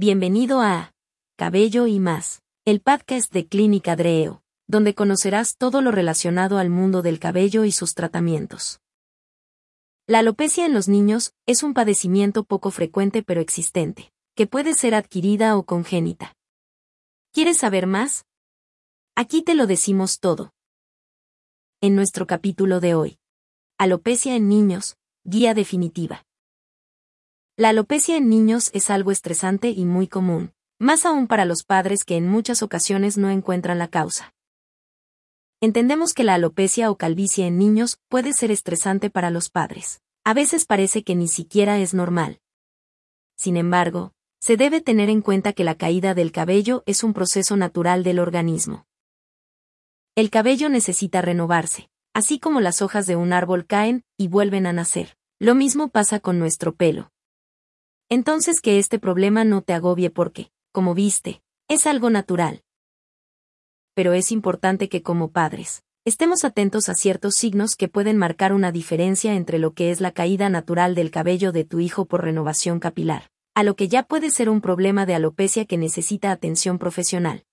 Bienvenido a Cabello y más, el podcast de Clínica Dreo, donde conocerás todo lo relacionado al mundo del cabello y sus tratamientos. La alopecia en los niños es un padecimiento poco frecuente pero existente, que puede ser adquirida o congénita. ¿Quieres saber más? Aquí te lo decimos todo. En nuestro capítulo de hoy. Alopecia en niños, guía definitiva. La alopecia en niños es algo estresante y muy común, más aún para los padres que en muchas ocasiones no encuentran la causa. Entendemos que la alopecia o calvicie en niños puede ser estresante para los padres. A veces parece que ni siquiera es normal. Sin embargo, se debe tener en cuenta que la caída del cabello es un proceso natural del organismo. El cabello necesita renovarse, así como las hojas de un árbol caen y vuelven a nacer. Lo mismo pasa con nuestro pelo. Entonces que este problema no te agobie porque, como viste, es algo natural. Pero es importante que como padres, estemos atentos a ciertos signos que pueden marcar una diferencia entre lo que es la caída natural del cabello de tu hijo por renovación capilar, a lo que ya puede ser un problema de alopecia que necesita atención profesional.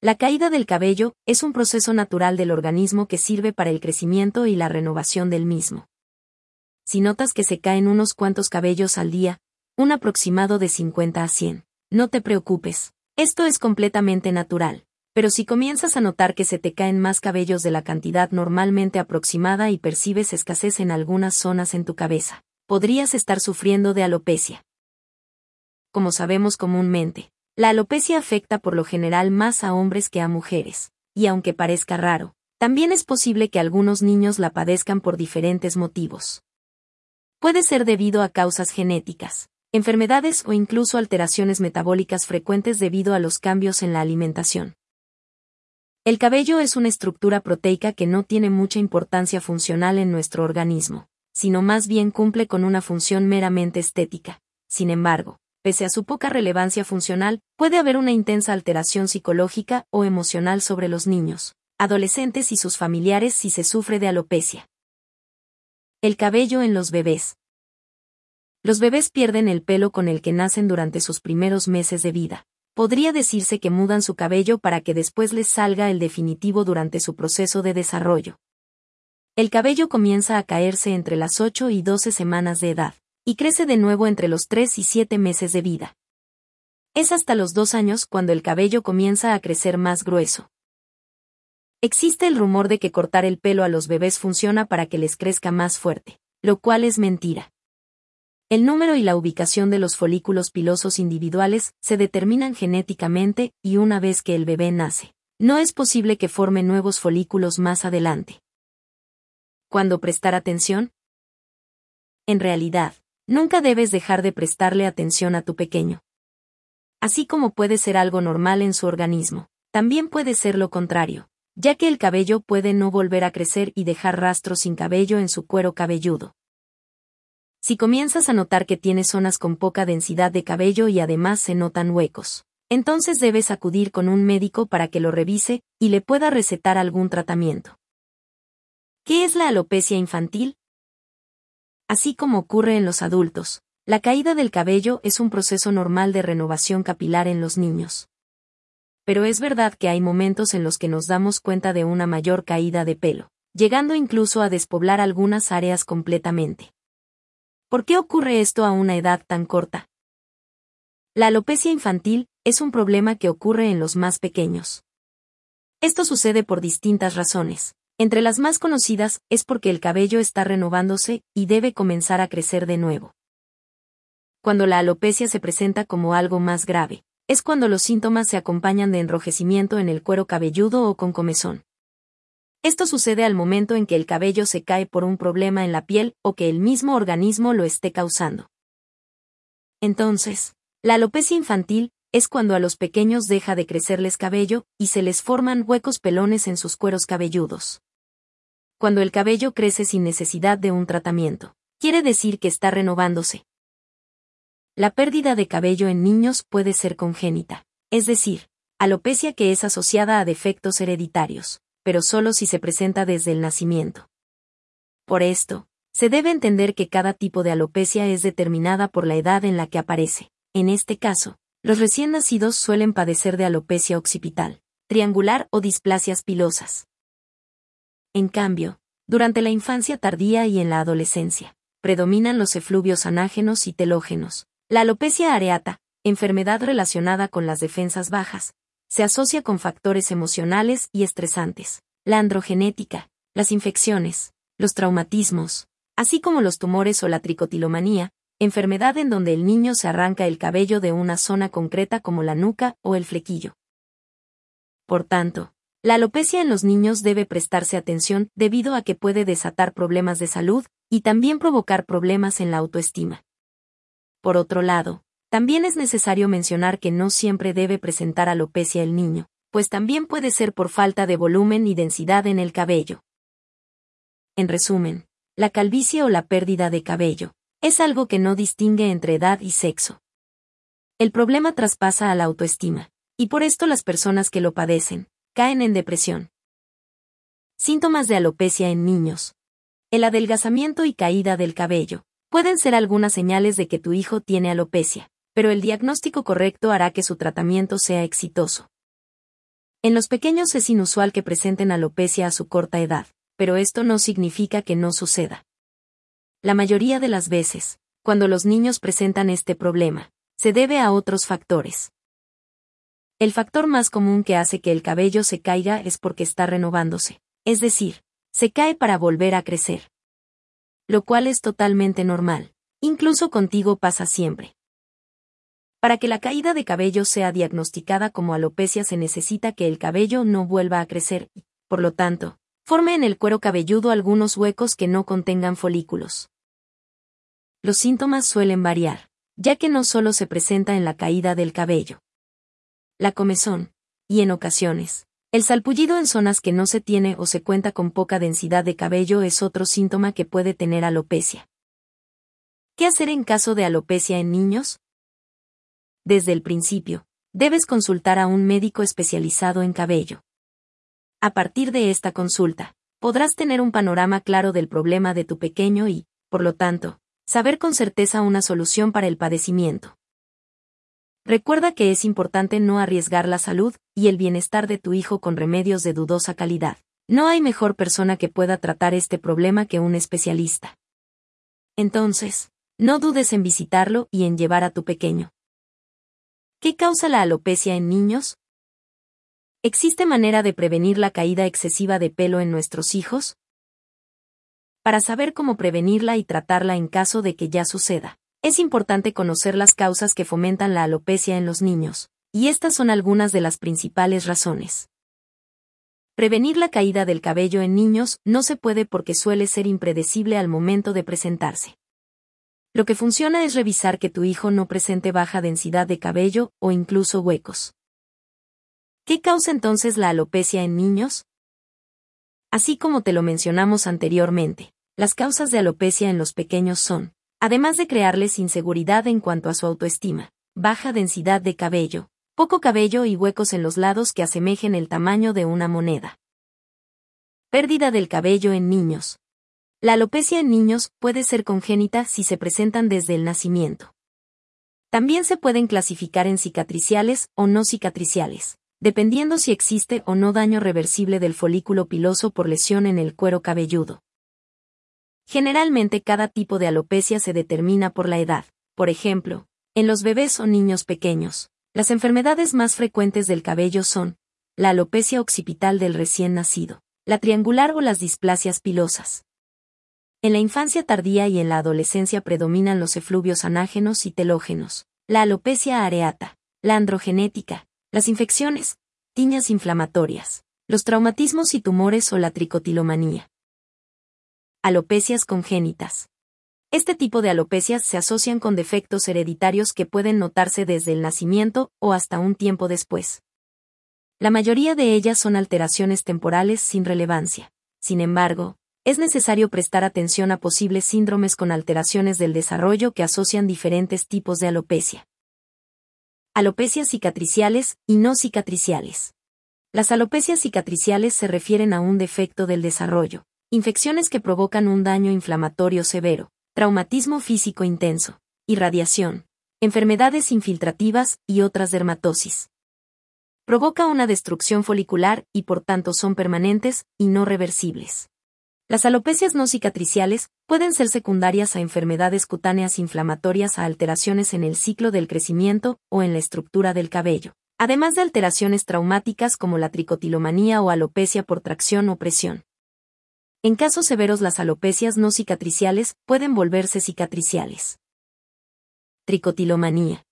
La caída del cabello es un proceso natural del organismo que sirve para el crecimiento y la renovación del mismo si notas que se caen unos cuantos cabellos al día, un aproximado de 50 a 100. No te preocupes, esto es completamente natural. Pero si comienzas a notar que se te caen más cabellos de la cantidad normalmente aproximada y percibes escasez en algunas zonas en tu cabeza, podrías estar sufriendo de alopecia. Como sabemos comúnmente, la alopecia afecta por lo general más a hombres que a mujeres, y aunque parezca raro, también es posible que algunos niños la padezcan por diferentes motivos. Puede ser debido a causas genéticas, enfermedades o incluso alteraciones metabólicas frecuentes debido a los cambios en la alimentación. El cabello es una estructura proteica que no tiene mucha importancia funcional en nuestro organismo, sino más bien cumple con una función meramente estética. Sin embargo, pese a su poca relevancia funcional, puede haber una intensa alteración psicológica o emocional sobre los niños, adolescentes y sus familiares si se sufre de alopecia. El cabello en los bebés. Los bebés pierden el pelo con el que nacen durante sus primeros meses de vida. Podría decirse que mudan su cabello para que después les salga el definitivo durante su proceso de desarrollo. El cabello comienza a caerse entre las 8 y 12 semanas de edad, y crece de nuevo entre los 3 y 7 meses de vida. Es hasta los 2 años cuando el cabello comienza a crecer más grueso. Existe el rumor de que cortar el pelo a los bebés funciona para que les crezca más fuerte, lo cual es mentira. El número y la ubicación de los folículos pilosos individuales se determinan genéticamente y una vez que el bebé nace, no es posible que forme nuevos folículos más adelante. ¿Cuándo prestar atención? En realidad, nunca debes dejar de prestarle atención a tu pequeño. Así como puede ser algo normal en su organismo, también puede ser lo contrario ya que el cabello puede no volver a crecer y dejar rastros sin cabello en su cuero cabelludo. Si comienzas a notar que tiene zonas con poca densidad de cabello y además se notan huecos, entonces debes acudir con un médico para que lo revise y le pueda recetar algún tratamiento. ¿Qué es la alopecia infantil? Así como ocurre en los adultos, la caída del cabello es un proceso normal de renovación capilar en los niños pero es verdad que hay momentos en los que nos damos cuenta de una mayor caída de pelo, llegando incluso a despoblar algunas áreas completamente. ¿Por qué ocurre esto a una edad tan corta? La alopecia infantil es un problema que ocurre en los más pequeños. Esto sucede por distintas razones. Entre las más conocidas es porque el cabello está renovándose y debe comenzar a crecer de nuevo. Cuando la alopecia se presenta como algo más grave, es cuando los síntomas se acompañan de enrojecimiento en el cuero cabelludo o con comezón. Esto sucede al momento en que el cabello se cae por un problema en la piel o que el mismo organismo lo esté causando. Entonces, la alopecia infantil es cuando a los pequeños deja de crecerles cabello y se les forman huecos pelones en sus cueros cabelludos. Cuando el cabello crece sin necesidad de un tratamiento, quiere decir que está renovándose, la pérdida de cabello en niños puede ser congénita, es decir, alopecia que es asociada a defectos hereditarios, pero solo si se presenta desde el nacimiento. Por esto, se debe entender que cada tipo de alopecia es determinada por la edad en la que aparece. En este caso, los recién nacidos suelen padecer de alopecia occipital, triangular o displasias pilosas. En cambio, durante la infancia tardía y en la adolescencia, predominan los efluvios anágenos y telógenos. La alopecia areata, enfermedad relacionada con las defensas bajas, se asocia con factores emocionales y estresantes, la androgenética, las infecciones, los traumatismos, así como los tumores o la tricotilomanía, enfermedad en donde el niño se arranca el cabello de una zona concreta como la nuca o el flequillo. Por tanto, la alopecia en los niños debe prestarse atención debido a que puede desatar problemas de salud y también provocar problemas en la autoestima. Por otro lado, también es necesario mencionar que no siempre debe presentar alopecia el niño, pues también puede ser por falta de volumen y densidad en el cabello. En resumen, la calvicie o la pérdida de cabello es algo que no distingue entre edad y sexo. El problema traspasa a la autoestima, y por esto las personas que lo padecen, caen en depresión. Síntomas de alopecia en niños. El adelgazamiento y caída del cabello pueden ser algunas señales de que tu hijo tiene alopecia pero el diagnóstico correcto hará que su tratamiento sea exitoso. En los pequeños es inusual que presenten alopecia a su corta edad, pero esto no significa que no suceda. La mayoría de las veces, cuando los niños presentan este problema, se debe a otros factores. El factor más común que hace que el cabello se caiga es porque está renovándose, es decir, se cae para volver a crecer. Lo cual es totalmente normal, incluso contigo pasa siempre. Para que la caída de cabello sea diagnosticada como alopecia se necesita que el cabello no vuelva a crecer por lo tanto, forme en el cuero cabelludo algunos huecos que no contengan folículos. Los síntomas suelen variar, ya que no solo se presenta en la caída del cabello. La comezón, y en ocasiones, el salpullido en zonas que no se tiene o se cuenta con poca densidad de cabello es otro síntoma que puede tener alopecia. ¿Qué hacer en caso de alopecia en niños? Desde el principio, debes consultar a un médico especializado en cabello. A partir de esta consulta, podrás tener un panorama claro del problema de tu pequeño y, por lo tanto, saber con certeza una solución para el padecimiento. Recuerda que es importante no arriesgar la salud y el bienestar de tu hijo con remedios de dudosa calidad. No hay mejor persona que pueda tratar este problema que un especialista. Entonces, no dudes en visitarlo y en llevar a tu pequeño. ¿Qué causa la alopecia en niños? ¿Existe manera de prevenir la caída excesiva de pelo en nuestros hijos? Para saber cómo prevenirla y tratarla en caso de que ya suceda, es importante conocer las causas que fomentan la alopecia en los niños, y estas son algunas de las principales razones. Prevenir la caída del cabello en niños no se puede porque suele ser impredecible al momento de presentarse. Lo que funciona es revisar que tu hijo no presente baja densidad de cabello o incluso huecos. ¿Qué causa entonces la alopecia en niños? Así como te lo mencionamos anteriormente, las causas de alopecia en los pequeños son, además de crearles inseguridad en cuanto a su autoestima, baja densidad de cabello, poco cabello y huecos en los lados que asemejen el tamaño de una moneda. Pérdida del cabello en niños, la alopecia en niños puede ser congénita si se presentan desde el nacimiento. También se pueden clasificar en cicatriciales o no cicatriciales, dependiendo si existe o no daño reversible del folículo piloso por lesión en el cuero cabelludo. Generalmente cada tipo de alopecia se determina por la edad, por ejemplo, en los bebés o niños pequeños. Las enfermedades más frecuentes del cabello son la alopecia occipital del recién nacido, la triangular o las displasias pilosas. En la infancia tardía y en la adolescencia predominan los efluvios anágenos y telógenos, la alopecia areata, la androgenética, las infecciones, tiñas inflamatorias, los traumatismos y tumores o la tricotilomanía. Alopecias congénitas. Este tipo de alopecias se asocian con defectos hereditarios que pueden notarse desde el nacimiento o hasta un tiempo después. La mayoría de ellas son alteraciones temporales sin relevancia. Sin embargo, es necesario prestar atención a posibles síndromes con alteraciones del desarrollo que asocian diferentes tipos de alopecia. Alopecias cicatriciales y no cicatriciales. Las alopecias cicatriciales se refieren a un defecto del desarrollo, infecciones que provocan un daño inflamatorio severo, traumatismo físico intenso, irradiación, enfermedades infiltrativas y otras dermatosis. Provoca una destrucción folicular y por tanto son permanentes y no reversibles. Las alopecias no cicatriciales pueden ser secundarias a enfermedades cutáneas inflamatorias a alteraciones en el ciclo del crecimiento o en la estructura del cabello, además de alteraciones traumáticas como la tricotilomanía o alopecia por tracción o presión. En casos severos las alopecias no cicatriciales pueden volverse cicatriciales. Tricotilomanía.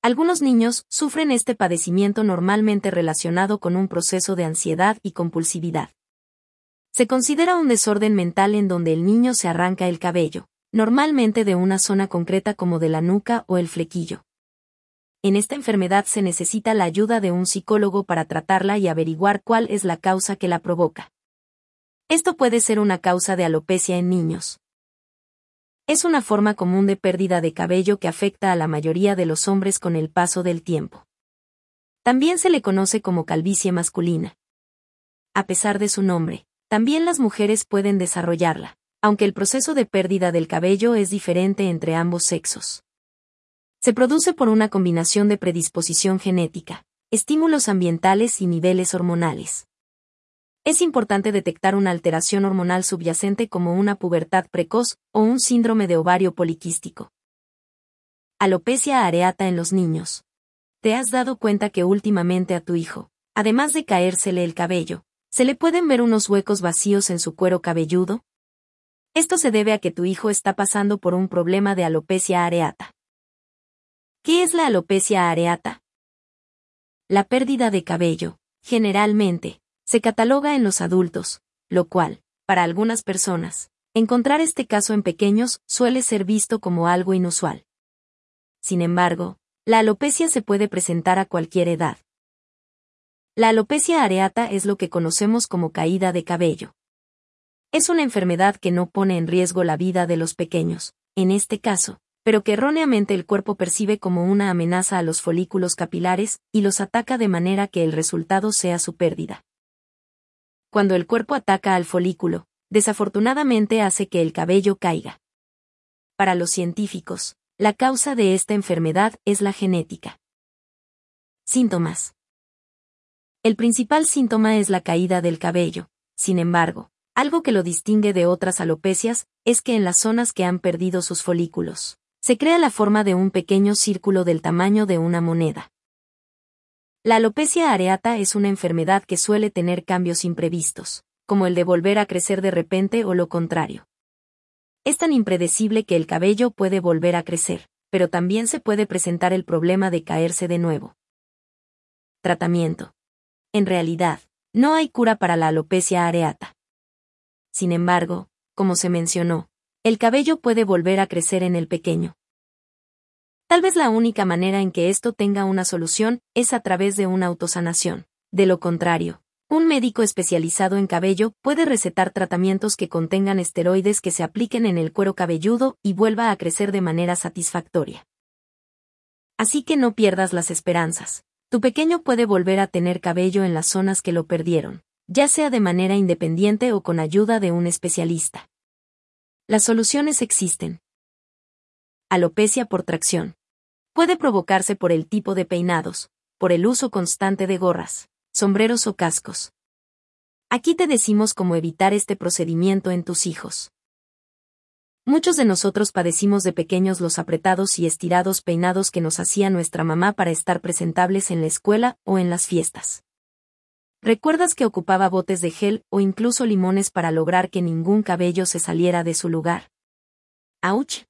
Algunos niños sufren este padecimiento normalmente relacionado con un proceso de ansiedad y compulsividad. Se considera un desorden mental en donde el niño se arranca el cabello, normalmente de una zona concreta como de la nuca o el flequillo. En esta enfermedad se necesita la ayuda de un psicólogo para tratarla y averiguar cuál es la causa que la provoca. Esto puede ser una causa de alopecia en niños. Es una forma común de pérdida de cabello que afecta a la mayoría de los hombres con el paso del tiempo. También se le conoce como calvicie masculina. A pesar de su nombre, también las mujeres pueden desarrollarla, aunque el proceso de pérdida del cabello es diferente entre ambos sexos. Se produce por una combinación de predisposición genética, estímulos ambientales y niveles hormonales. Es importante detectar una alteración hormonal subyacente como una pubertad precoz o un síndrome de ovario poliquístico. Alopecia areata en los niños. ¿Te has dado cuenta que últimamente a tu hijo, además de caérsele el cabello, ¿Se le pueden ver unos huecos vacíos en su cuero cabelludo? Esto se debe a que tu hijo está pasando por un problema de alopecia areata. ¿Qué es la alopecia areata? La pérdida de cabello, generalmente, se cataloga en los adultos, lo cual, para algunas personas, encontrar este caso en pequeños suele ser visto como algo inusual. Sin embargo, la alopecia se puede presentar a cualquier edad. La alopecia areata es lo que conocemos como caída de cabello. Es una enfermedad que no pone en riesgo la vida de los pequeños, en este caso, pero que erróneamente el cuerpo percibe como una amenaza a los folículos capilares y los ataca de manera que el resultado sea su pérdida. Cuando el cuerpo ataca al folículo, desafortunadamente hace que el cabello caiga. Para los científicos, la causa de esta enfermedad es la genética. Síntomas. El principal síntoma es la caída del cabello. Sin embargo, algo que lo distingue de otras alopecias es que en las zonas que han perdido sus folículos, se crea la forma de un pequeño círculo del tamaño de una moneda. La alopecia areata es una enfermedad que suele tener cambios imprevistos, como el de volver a crecer de repente o lo contrario. Es tan impredecible que el cabello puede volver a crecer, pero también se puede presentar el problema de caerse de nuevo. Tratamiento. En realidad, no hay cura para la alopecia areata. Sin embargo, como se mencionó, el cabello puede volver a crecer en el pequeño. Tal vez la única manera en que esto tenga una solución es a través de una autosanación. De lo contrario, un médico especializado en cabello puede recetar tratamientos que contengan esteroides que se apliquen en el cuero cabelludo y vuelva a crecer de manera satisfactoria. Así que no pierdas las esperanzas. Tu pequeño puede volver a tener cabello en las zonas que lo perdieron, ya sea de manera independiente o con ayuda de un especialista. Las soluciones existen. Alopecia por tracción. Puede provocarse por el tipo de peinados, por el uso constante de gorras, sombreros o cascos. Aquí te decimos cómo evitar este procedimiento en tus hijos. Muchos de nosotros padecimos de pequeños los apretados y estirados peinados que nos hacía nuestra mamá para estar presentables en la escuela o en las fiestas. ¿Recuerdas que ocupaba botes de gel o incluso limones para lograr que ningún cabello se saliera de su lugar? ¡Auch!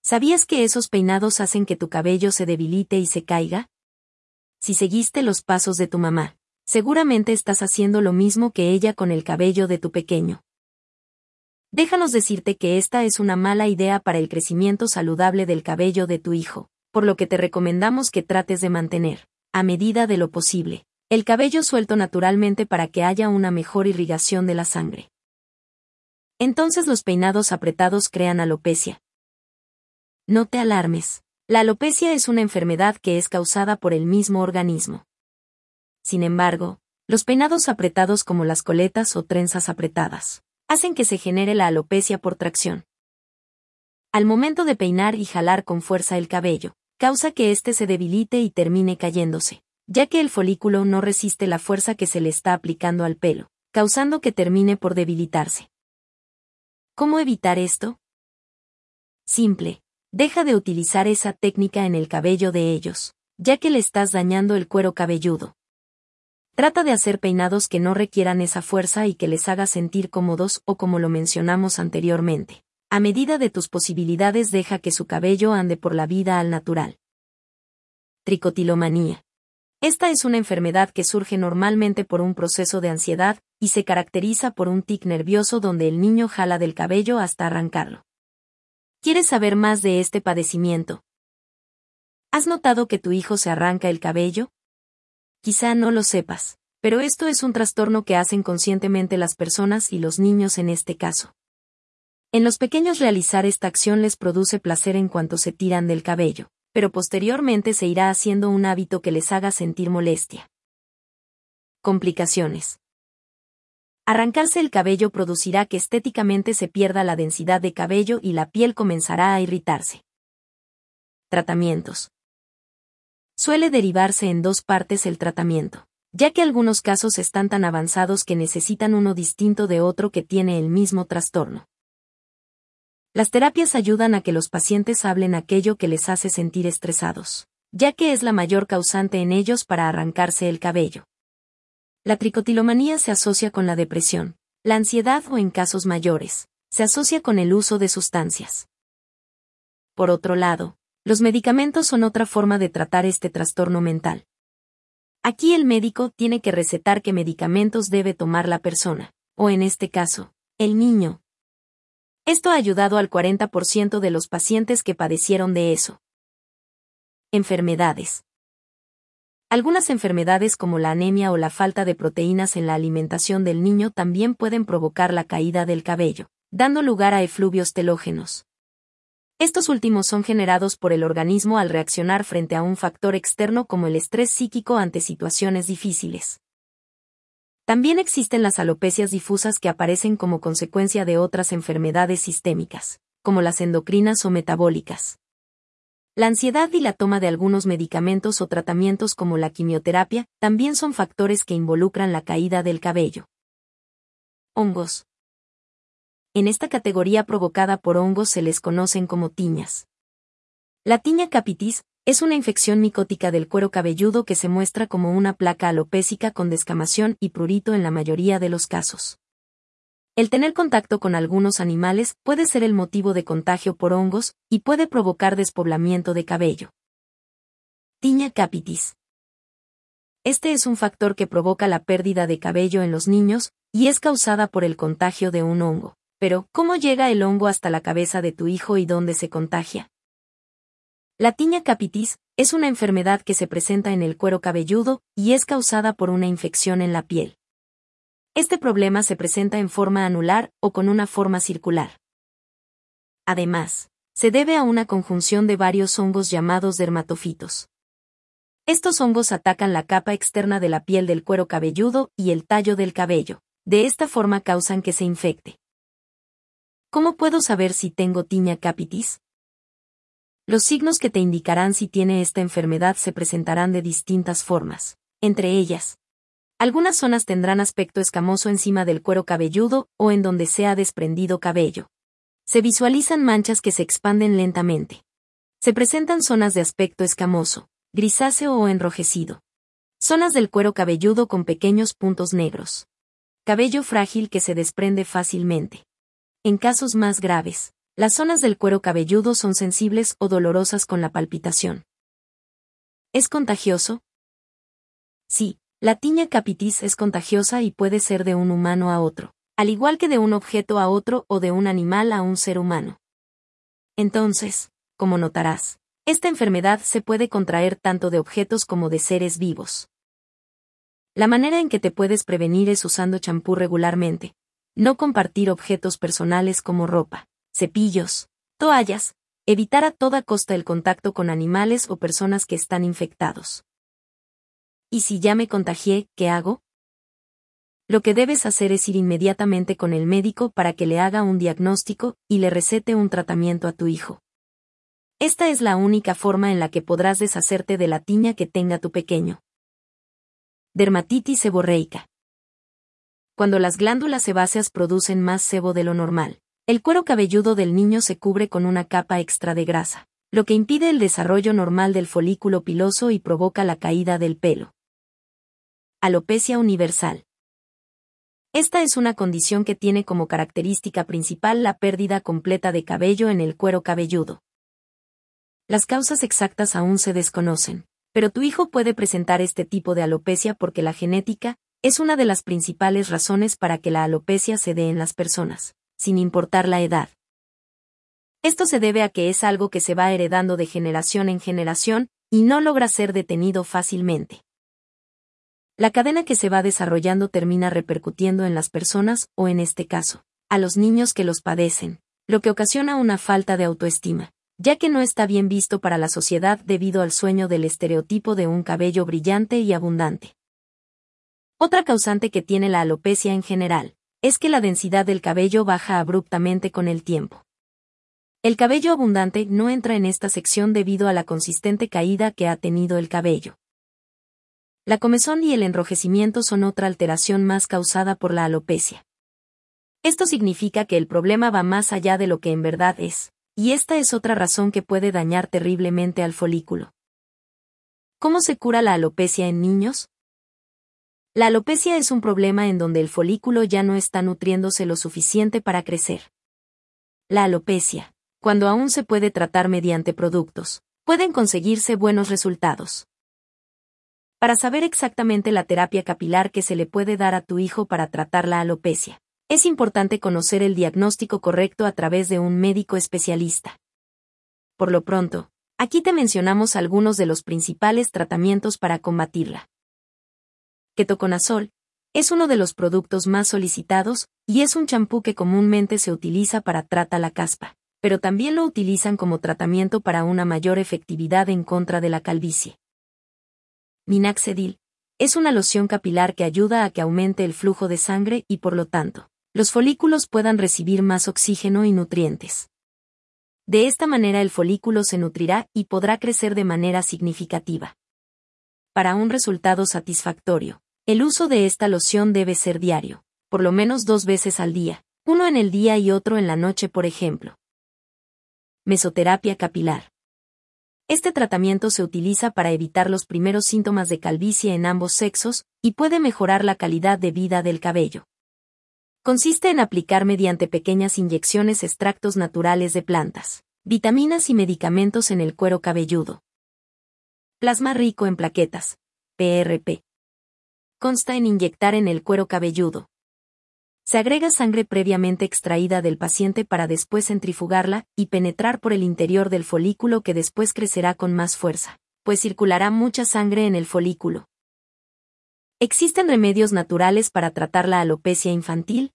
¿Sabías que esos peinados hacen que tu cabello se debilite y se caiga? Si seguiste los pasos de tu mamá, seguramente estás haciendo lo mismo que ella con el cabello de tu pequeño. Déjanos decirte que esta es una mala idea para el crecimiento saludable del cabello de tu hijo, por lo que te recomendamos que trates de mantener, a medida de lo posible, el cabello suelto naturalmente para que haya una mejor irrigación de la sangre. Entonces los peinados apretados crean alopecia. No te alarmes. La alopecia es una enfermedad que es causada por el mismo organismo. Sin embargo, los peinados apretados como las coletas o trenzas apretadas hacen que se genere la alopecia por tracción. Al momento de peinar y jalar con fuerza el cabello, causa que éste se debilite y termine cayéndose, ya que el folículo no resiste la fuerza que se le está aplicando al pelo, causando que termine por debilitarse. ¿Cómo evitar esto? Simple. Deja de utilizar esa técnica en el cabello de ellos, ya que le estás dañando el cuero cabelludo. Trata de hacer peinados que no requieran esa fuerza y que les haga sentir cómodos o como lo mencionamos anteriormente. A medida de tus posibilidades deja que su cabello ande por la vida al natural. Tricotilomanía. Esta es una enfermedad que surge normalmente por un proceso de ansiedad y se caracteriza por un tic nervioso donde el niño jala del cabello hasta arrancarlo. ¿Quieres saber más de este padecimiento? ¿Has notado que tu hijo se arranca el cabello? Quizá no lo sepas, pero esto es un trastorno que hacen conscientemente las personas y los niños en este caso. En los pequeños realizar esta acción les produce placer en cuanto se tiran del cabello, pero posteriormente se irá haciendo un hábito que les haga sentir molestia. Complicaciones. Arrancarse el cabello producirá que estéticamente se pierda la densidad de cabello y la piel comenzará a irritarse. Tratamientos. Suele derivarse en dos partes el tratamiento, ya que algunos casos están tan avanzados que necesitan uno distinto de otro que tiene el mismo trastorno. Las terapias ayudan a que los pacientes hablen aquello que les hace sentir estresados, ya que es la mayor causante en ellos para arrancarse el cabello. La tricotilomanía se asocia con la depresión, la ansiedad o en casos mayores, se asocia con el uso de sustancias. Por otro lado, los medicamentos son otra forma de tratar este trastorno mental. Aquí el médico tiene que recetar qué medicamentos debe tomar la persona, o en este caso, el niño, esto ha ayudado al 40% de los pacientes que padecieron de eso. Enfermedades. Algunas enfermedades como la anemia o la falta de proteínas en la alimentación del niño también pueden provocar la caída del cabello, dando lugar a efluvios telógenos. Estos últimos son generados por el organismo al reaccionar frente a un factor externo como el estrés psíquico ante situaciones difíciles. También existen las alopecias difusas que aparecen como consecuencia de otras enfermedades sistémicas, como las endocrinas o metabólicas. La ansiedad y la toma de algunos medicamentos o tratamientos como la quimioterapia también son factores que involucran la caída del cabello. Hongos. En esta categoría provocada por hongos se les conocen como tiñas. La tiña capitis es una infección micótica del cuero cabelludo que se muestra como una placa alopésica con descamación y prurito en la mayoría de los casos. El tener contacto con algunos animales puede ser el motivo de contagio por hongos y puede provocar despoblamiento de cabello. Tiña capitis. Este es un factor que provoca la pérdida de cabello en los niños y es causada por el contagio de un hongo. Pero, ¿cómo llega el hongo hasta la cabeza de tu hijo y dónde se contagia? La tiña capitis es una enfermedad que se presenta en el cuero cabelludo y es causada por una infección en la piel. Este problema se presenta en forma anular o con una forma circular. Además, se debe a una conjunción de varios hongos llamados dermatofitos. Estos hongos atacan la capa externa de la piel del cuero cabelludo y el tallo del cabello. De esta forma causan que se infecte. ¿Cómo puedo saber si tengo tiña capitis? Los signos que te indicarán si tiene esta enfermedad se presentarán de distintas formas. Entre ellas, algunas zonas tendrán aspecto escamoso encima del cuero cabelludo o en donde se ha desprendido cabello. Se visualizan manchas que se expanden lentamente. Se presentan zonas de aspecto escamoso, grisáceo o enrojecido. Zonas del cuero cabelludo con pequeños puntos negros. Cabello frágil que se desprende fácilmente. En casos más graves, las zonas del cuero cabelludo son sensibles o dolorosas con la palpitación. ¿Es contagioso? Sí, la tiña capitis es contagiosa y puede ser de un humano a otro, al igual que de un objeto a otro o de un animal a un ser humano. Entonces, como notarás, esta enfermedad se puede contraer tanto de objetos como de seres vivos. La manera en que te puedes prevenir es usando champú regularmente, no compartir objetos personales como ropa, cepillos, toallas, evitar a toda costa el contacto con animales o personas que están infectados. ¿Y si ya me contagié, qué hago? lo que debes hacer es ir inmediatamente con el médico para que le haga un diagnóstico y le recete un tratamiento a tu hijo. Esta es la única forma en la que podrás deshacerte de la tiña que tenga tu pequeño. Dermatitis seborreica. Cuando las glándulas sebáceas producen más sebo de lo normal, el cuero cabelludo del niño se cubre con una capa extra de grasa, lo que impide el desarrollo normal del folículo piloso y provoca la caída del pelo. Alopecia universal. Esta es una condición que tiene como característica principal la pérdida completa de cabello en el cuero cabelludo. Las causas exactas aún se desconocen, pero tu hijo puede presentar este tipo de alopecia porque la genética es una de las principales razones para que la alopecia se dé en las personas, sin importar la edad. Esto se debe a que es algo que se va heredando de generación en generación y no logra ser detenido fácilmente. La cadena que se va desarrollando termina repercutiendo en las personas, o en este caso, a los niños que los padecen, lo que ocasiona una falta de autoestima, ya que no está bien visto para la sociedad debido al sueño del estereotipo de un cabello brillante y abundante. Otra causante que tiene la alopecia en general, es que la densidad del cabello baja abruptamente con el tiempo. El cabello abundante no entra en esta sección debido a la consistente caída que ha tenido el cabello. La comezón y el enrojecimiento son otra alteración más causada por la alopecia. Esto significa que el problema va más allá de lo que en verdad es, y esta es otra razón que puede dañar terriblemente al folículo. ¿Cómo se cura la alopecia en niños? La alopecia es un problema en donde el folículo ya no está nutriéndose lo suficiente para crecer. La alopecia, cuando aún se puede tratar mediante productos, pueden conseguirse buenos resultados. Para saber exactamente la terapia capilar que se le puede dar a tu hijo para tratar la alopecia, es importante conocer el diagnóstico correcto a través de un médico especialista. Por lo pronto, aquí te mencionamos algunos de los principales tratamientos para combatirla. Ketoconazol es uno de los productos más solicitados y es un champú que comúnmente se utiliza para tratar la caspa, pero también lo utilizan como tratamiento para una mayor efectividad en contra de la calvicie. Minaxedil. Es una loción capilar que ayuda a que aumente el flujo de sangre y por lo tanto, los folículos puedan recibir más oxígeno y nutrientes. De esta manera el folículo se nutrirá y podrá crecer de manera significativa. Para un resultado satisfactorio, el uso de esta loción debe ser diario, por lo menos dos veces al día, uno en el día y otro en la noche por ejemplo. Mesoterapia capilar. Este tratamiento se utiliza para evitar los primeros síntomas de calvicie en ambos sexos y puede mejorar la calidad de vida del cabello. Consiste en aplicar mediante pequeñas inyecciones extractos naturales de plantas, vitaminas y medicamentos en el cuero cabelludo. Plasma rico en plaquetas, PRP. Consta en inyectar en el cuero cabelludo, se agrega sangre previamente extraída del paciente para después centrifugarla y penetrar por el interior del folículo que después crecerá con más fuerza, pues circulará mucha sangre en el folículo. ¿Existen remedios naturales para tratar la alopecia infantil?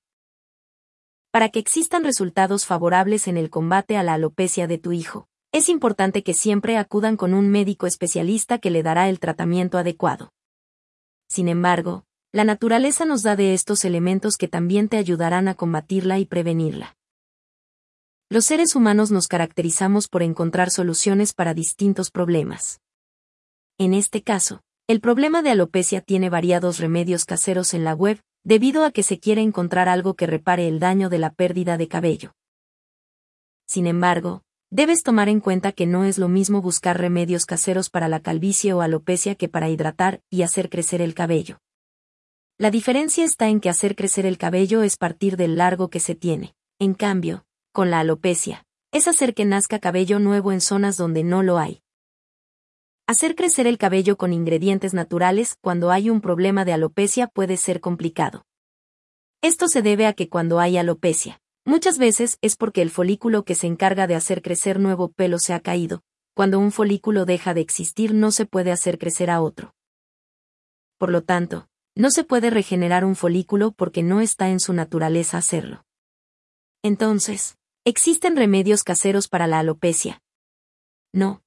Para que existan resultados favorables en el combate a la alopecia de tu hijo, es importante que siempre acudan con un médico especialista que le dará el tratamiento adecuado. Sin embargo, la naturaleza nos da de estos elementos que también te ayudarán a combatirla y prevenirla. Los seres humanos nos caracterizamos por encontrar soluciones para distintos problemas. En este caso, el problema de alopecia tiene variados remedios caseros en la web, debido a que se quiere encontrar algo que repare el daño de la pérdida de cabello. Sin embargo, debes tomar en cuenta que no es lo mismo buscar remedios caseros para la calvicie o alopecia que para hidratar y hacer crecer el cabello. La diferencia está en que hacer crecer el cabello es partir del largo que se tiene. En cambio, con la alopecia, es hacer que nazca cabello nuevo en zonas donde no lo hay. Hacer crecer el cabello con ingredientes naturales cuando hay un problema de alopecia puede ser complicado. Esto se debe a que cuando hay alopecia, muchas veces es porque el folículo que se encarga de hacer crecer nuevo pelo se ha caído, cuando un folículo deja de existir no se puede hacer crecer a otro. Por lo tanto, no se puede regenerar un folículo porque no está en su naturaleza hacerlo. Entonces, ¿existen remedios caseros para la alopecia? No.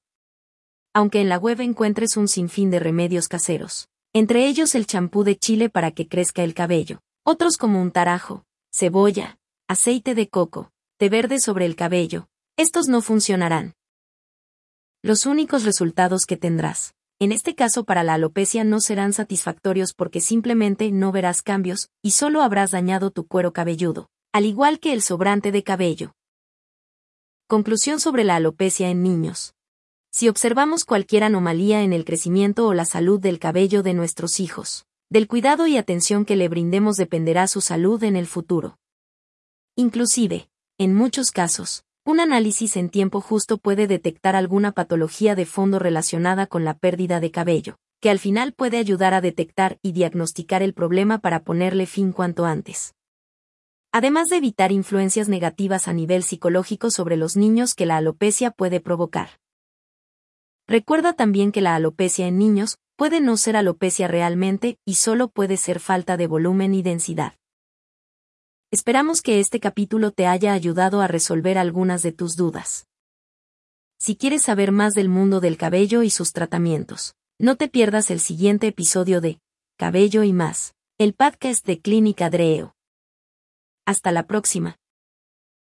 Aunque en la web encuentres un sinfín de remedios caseros, entre ellos el champú de chile para que crezca el cabello, Otros como un tarajo, cebolla, aceite de coco, té verde sobre el cabello, estos no funcionarán. Los únicos resultados que tendrás, en este caso para la alopecia no serán satisfactorios porque simplemente no verás cambios, y solo habrás dañado tu cuero cabelludo, al igual que el sobrante de cabello. Conclusión sobre la alopecia en niños. Si observamos cualquier anomalía en el crecimiento o la salud del cabello de nuestros hijos, del cuidado y atención que le brindemos dependerá su salud en el futuro. Inclusive, en muchos casos, un análisis en tiempo justo puede detectar alguna patología de fondo relacionada con la pérdida de cabello, que al final puede ayudar a detectar y diagnosticar el problema para ponerle fin cuanto antes además de evitar influencias negativas a nivel psicológico sobre los niños que la alopecia puede provocar. Recuerda también que la alopecia en niños puede no ser alopecia realmente y solo puede ser falta de volumen y densidad. Esperamos que este capítulo te haya ayudado a resolver algunas de tus dudas. Si quieres saber más del mundo del cabello y sus tratamientos, no te pierdas el siguiente episodio de Cabello y más, el podcast de Clínica Dreo. Hasta la próxima.